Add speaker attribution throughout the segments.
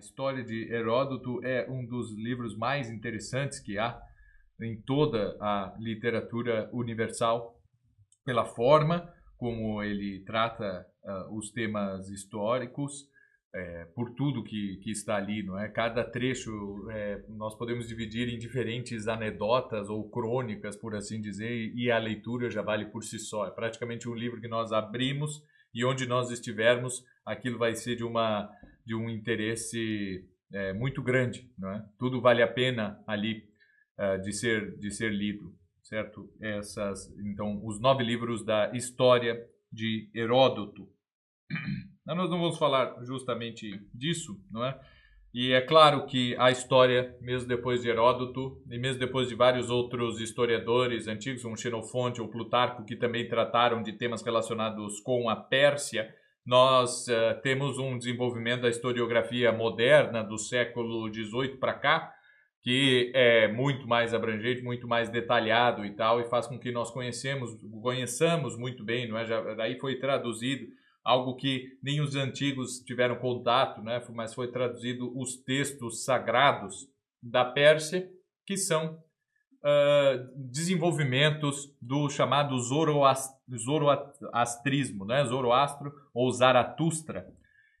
Speaker 1: história de Heródoto é um dos livros mais interessantes que há em toda a literatura universal, pela forma como ele trata uh, os temas históricos, é, por tudo que, que está ali, não é? Cada trecho é, nós podemos dividir em diferentes anedotas ou crônicas, por assim dizer, e a leitura já vale por si só. É praticamente um livro que nós abrimos e onde nós estivermos, aquilo vai ser de uma de um interesse é, muito grande, não é? Tudo vale a pena ali uh, de ser de ser lido, certo? Essas, então, os nove livros da história de Heródoto. Mas nós não vamos falar justamente disso, não é? E é claro que a história, mesmo depois de Heródoto, e mesmo depois de vários outros historiadores antigos, como Xenofonte ou Plutarco, que também trataram de temas relacionados com a Pérsia, nós uh, temos um desenvolvimento da historiografia moderna do século XVIII para cá, que é muito mais abrangente, muito mais detalhado e tal, e faz com que nós conhecemos, conheçamos muito bem, não é? Já, daí foi traduzido algo que nem os antigos tiveram contato, né? Mas foi traduzido os textos sagrados da Pérsia, que são uh, desenvolvimentos do chamado zoroastrismo, né? Zoroastro ou Zaratustra,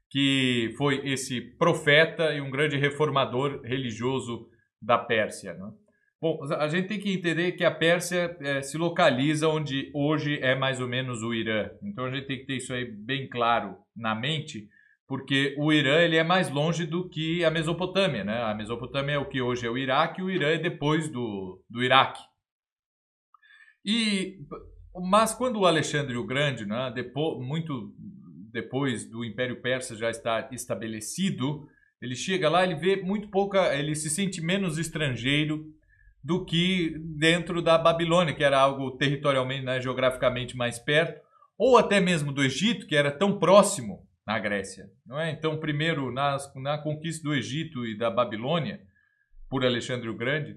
Speaker 1: que foi esse profeta e um grande reformador religioso da Pérsia. Né? Bom, a gente tem que entender que a Pérsia é, se localiza onde hoje é mais ou menos o Irã. Então a gente tem que ter isso aí bem claro na mente, porque o Irã ele é mais longe do que a Mesopotâmia. Né? A Mesopotâmia é o que hoje é o Iraque, e o Irã é depois do, do Iraque. E, mas quando o Alexandre o Grande, né, depois, muito depois do Império Persa já estar estabelecido, ele chega lá, ele vê muito pouca, ele se sente menos estrangeiro do que dentro da Babilônia, que era algo territorialmente, né, geograficamente mais perto, ou até mesmo do Egito, que era tão próximo na Grécia, não é? Então, primeiro nas, na conquista do Egito e da Babilônia por Alexandre o Grande,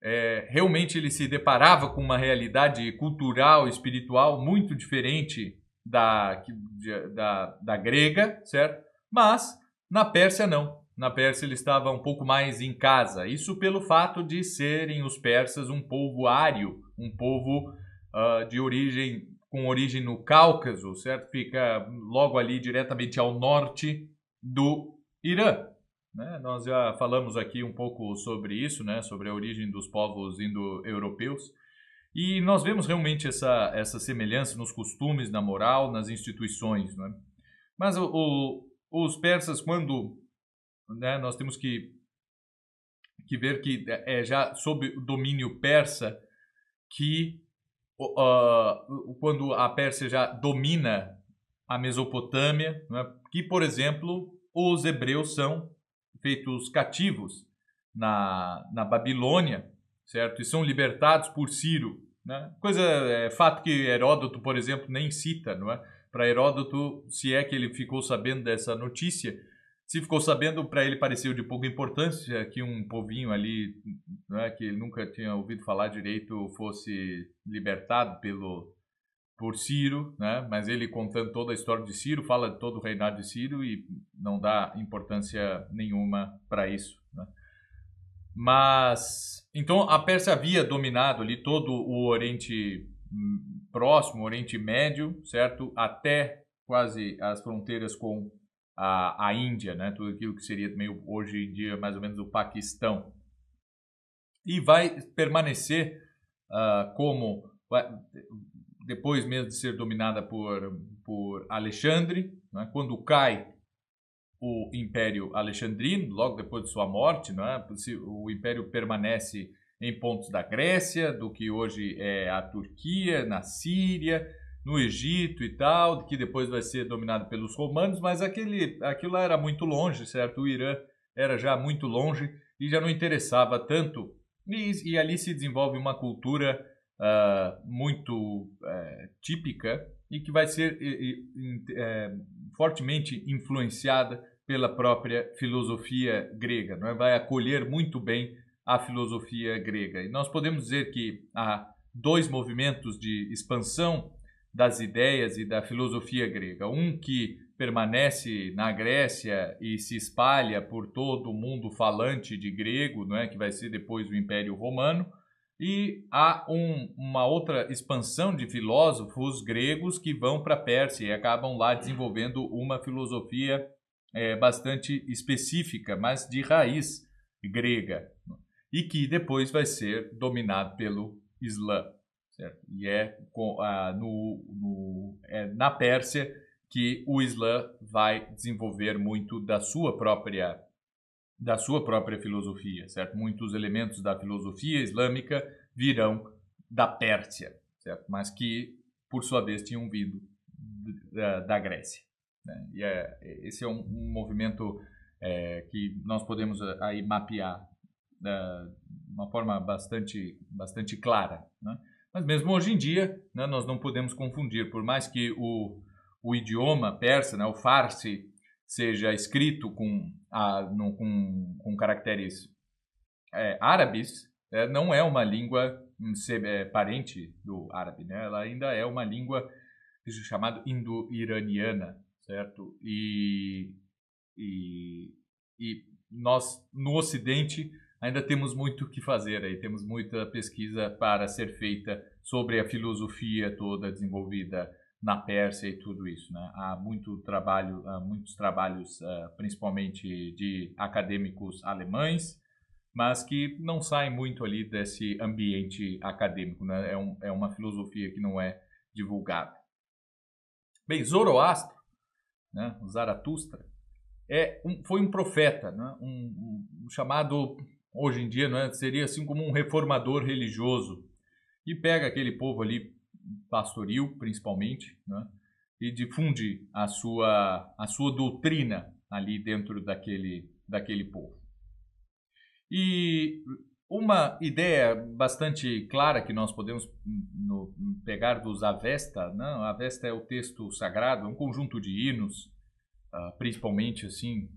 Speaker 1: é, realmente ele se deparava com uma realidade cultural, espiritual muito diferente da, da, da grega, certo? Mas na Pérsia, não. Na Pérsia ele estava um pouco mais em casa. Isso pelo fato de serem os persas um povo ário, um povo uh, de origem com origem no Cáucaso, certo? Fica logo ali diretamente ao norte do Irã. Né? Nós já falamos aqui um pouco sobre isso, né? Sobre a origem dos povos indo-europeus. E nós vemos realmente essa, essa semelhança nos costumes, na moral, nas instituições. Né? Mas o, o os persas, quando né, nós temos que, que ver que é já sob o domínio persa que uh, quando a Pérsia já domina a Mesopotâmia, né, que, por exemplo, os hebreus são feitos cativos na, na Babilônia, certo? E são libertados por Ciro. Né? Coisa, é, fato que Heródoto, por exemplo, nem cita, não é? para Heródoto, se é que ele ficou sabendo dessa notícia, se ficou sabendo, para ele pareceu de pouca importância que um povinho ali, né, que ele nunca tinha ouvido falar direito, fosse libertado pelo por Ciro, né? Mas ele contando toda a história de Ciro, fala de todo o reinado de Ciro e não dá importância nenhuma para isso. Né? Mas então a Pérsia havia dominado ali todo o Oriente próximo, Oriente Médio, certo? Até quase as fronteiras com a, a Índia, né? Tudo aquilo que seria meio hoje em dia mais ou menos o Paquistão. E vai permanecer uh, como depois mesmo de ser dominada por, por Alexandre, né? quando cai o Império Alexandrino, logo depois de sua morte, né? o Império permanece em pontos da Grécia, do que hoje é a Turquia, na Síria, no Egito e tal, que depois vai ser dominado pelos romanos, mas aquele, aquilo era muito longe, certo? O Irã era já muito longe e já não interessava tanto. E, e ali se desenvolve uma cultura uh, muito uh, típica e que vai ser uh, fortemente influenciada pela própria filosofia grega, não é? vai acolher muito bem a filosofia grega. E nós podemos dizer que há dois movimentos de expansão das ideias e da filosofia grega. Um que permanece na Grécia e se espalha por todo o mundo falante de grego, não é? que vai ser depois o Império Romano. E há um, uma outra expansão de filósofos gregos que vão para a Pérsia e acabam lá desenvolvendo uma filosofia é, bastante específica, mas de raiz grega, e que depois vai ser dominado pelo Islã. Certo? E é com, ah, no, no, é na Pérsia que o Islã vai desenvolver muito da sua própria da sua própria filosofia, certo? Muitos elementos da filosofia islâmica virão da Pérsia, certo? Mas que por sua vez tinham vindo da, da Grécia. Né? E é, esse é um, um movimento é, que nós podemos aí mapear uh, de uma forma bastante, bastante clara. Né? Mas mesmo hoje em dia, né, nós não podemos confundir, por mais que o, o idioma persa, né, o farsi, seja escrito com, a, no, com, com caracteres é, árabes, é, não é uma língua hum, é, parente do árabe, né? ela ainda é uma língua chamada indo-iraniana, certo? E, e, e nós, no Ocidente, ainda temos muito o que fazer aí, temos muita pesquisa para ser feita sobre a filosofia toda desenvolvida na Pérsia e tudo isso, né? Há muito trabalho, há muitos trabalhos, uh, principalmente de acadêmicos alemães, mas que não saem muito ali desse ambiente acadêmico, né? É, um, é uma filosofia que não é divulgada. Bem, Zoroastro, né? Zaratustra, é um, foi um profeta, né? um, um, chamado hoje em dia, né? seria assim como um reformador religioso e pega aquele povo ali pastoril, principalmente, né? e difunde a sua, a sua doutrina ali dentro daquele, daquele povo. E uma ideia bastante clara que nós podemos no, pegar dos Avesta, não? Avesta é o texto sagrado, é um conjunto de hinos, uh, principalmente assim,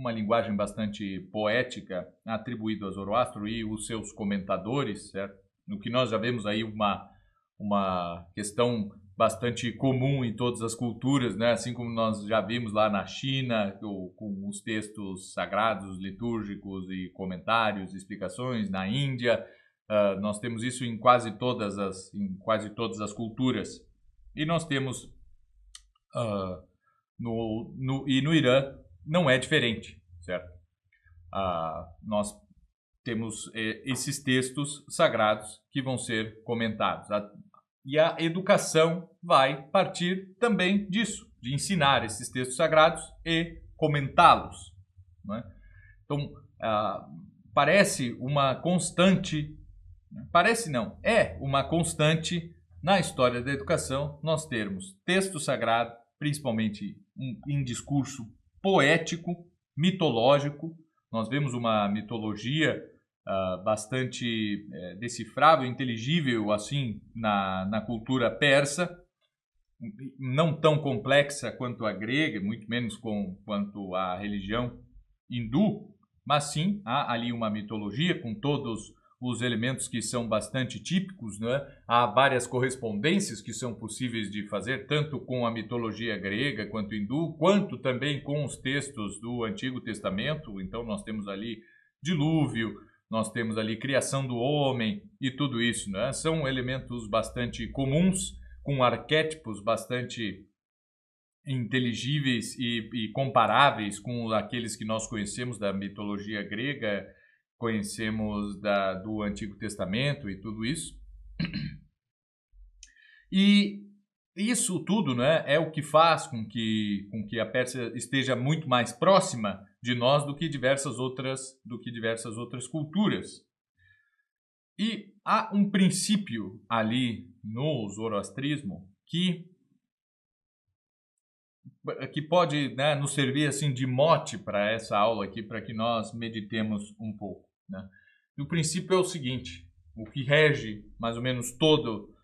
Speaker 1: uma linguagem bastante poética atribuído a Zoroastro e os seus comentadores, certo? No que nós já vemos aí uma uma questão bastante comum em todas as culturas, né? assim como nós já vimos lá na China, com os textos sagrados, litúrgicos e comentários, explicações, na Índia, uh, nós temos isso em quase todas as, em quase todas as culturas. E nós temos uh, no, no, e no Irã não é diferente, certo? Uh, nós temos eh, esses textos sagrados que vão ser comentados. E a educação vai partir também disso, de ensinar esses textos sagrados e comentá-los. É? Então, ah, parece uma constante, parece não, é uma constante na história da educação nós termos texto sagrado, principalmente em discurso poético, mitológico. Nós vemos uma mitologia uh, bastante uh, decifrável, inteligível assim na, na cultura persa, não tão complexa quanto a grega, muito menos com, quanto a religião hindu, mas sim há ali uma mitologia com todos os elementos que são bastante típicos, né? há várias correspondências que são possíveis de fazer, tanto com a mitologia grega quanto hindu, quanto também com os textos do Antigo Testamento. Então, nós temos ali dilúvio, nós temos ali criação do homem e tudo isso, né? São elementos bastante comuns, com arquétipos bastante inteligíveis e, e, comparáveis com aqueles que nós conhecemos da mitologia grega, conhecemos da, do Antigo Testamento e tudo isso. E isso tudo né, é o que faz com que, com que a Pérsia esteja muito mais próxima de nós do que diversas outras do que diversas outras culturas. E há um princípio ali no zoroastrismo que que pode né, nos servir assim de mote para essa aula aqui para que nós meditemos um pouco. Né? E o princípio é o seguinte: o que rege mais ou menos todo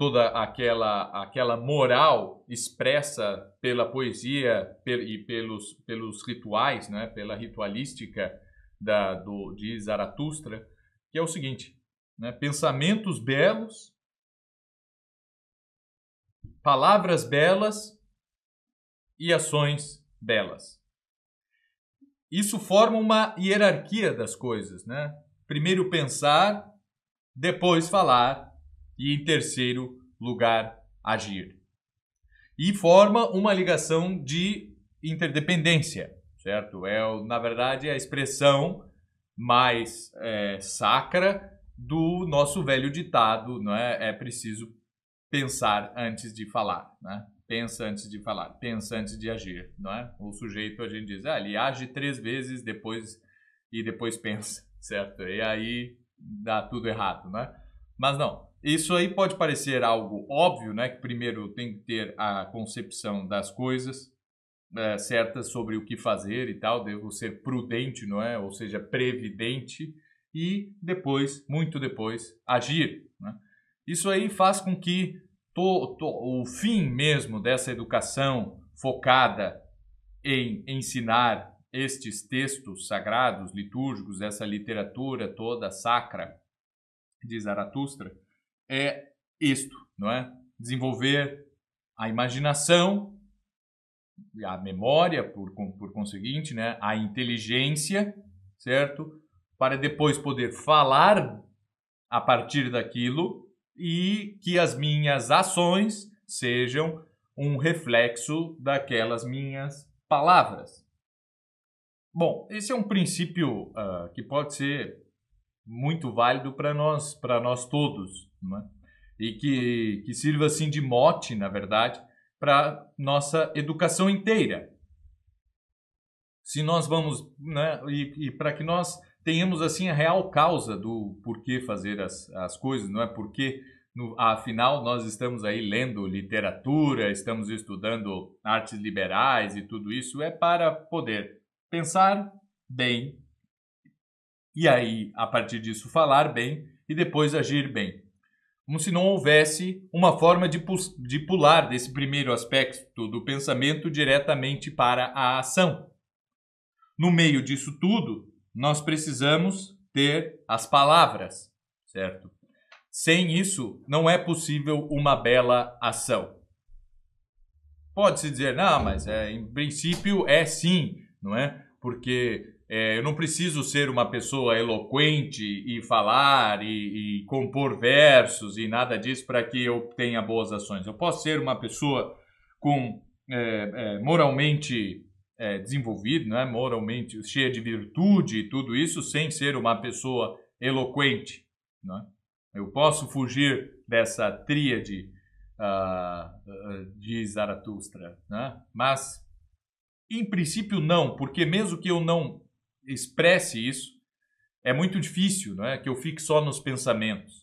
Speaker 1: toda aquela, aquela moral expressa pela poesia e pelos, pelos rituais, né, pela ritualística da, do, de Zaratustra, que é o seguinte: né, pensamentos belos, palavras belas e ações belas. Isso forma uma hierarquia das coisas, né? Primeiro pensar, depois falar e em terceiro lugar agir. E forma uma ligação de interdependência, certo? É, na verdade, a expressão mais é, sacra do nosso velho ditado, não é? É preciso pensar antes de falar, né? Pensa antes de falar, pensa antes de agir, não é? O sujeito a gente diz, ah, ele age três vezes depois e depois pensa, certo? E aí dá tudo errado, né? Mas não, isso aí pode parecer algo óbvio, né? Que primeiro tem que ter a concepção das coisas é, certas sobre o que fazer e tal, devo ser prudente, não é? Ou seja, previdente e depois, muito depois, agir. Né? Isso aí faz com que to, to, o fim mesmo dessa educação focada em ensinar estes textos sagrados, litúrgicos, essa literatura toda sacra de Zaratustra, é isto, não é? Desenvolver a imaginação, a memória, por, por conseguinte, né? a inteligência, certo? Para depois poder falar a partir daquilo e que as minhas ações sejam um reflexo daquelas minhas palavras. Bom, esse é um princípio uh, que pode ser muito válido para nós, para nós todos, né? e que, que sirva assim de mote, na verdade, para nossa educação inteira. Se nós vamos, né, e, e para que nós tenhamos assim a real causa do porquê fazer as, as coisas, não é? Porque no, afinal nós estamos aí lendo literatura, estamos estudando artes liberais e tudo isso é para poder pensar bem e aí a partir disso falar bem e depois agir bem. Como se não houvesse uma forma de, de pular desse primeiro aspecto do pensamento diretamente para a ação. No meio disso tudo, nós precisamos ter as palavras, certo? Sem isso, não é possível uma bela ação. Pode-se dizer, não, mas é, em princípio é sim, não é? Porque é, eu não preciso ser uma pessoa eloquente e falar e, e compor versos e nada disso para que eu tenha boas ações. Eu posso ser uma pessoa com é, é, moralmente é, desenvolvido, né? moralmente cheia de virtude e tudo isso, sem ser uma pessoa eloquente. Né? Eu posso fugir dessa tríade uh, de Zaratustra, né? mas em princípio não, porque mesmo que eu não expresse isso, é muito difícil, não é? Que eu fique só nos pensamentos.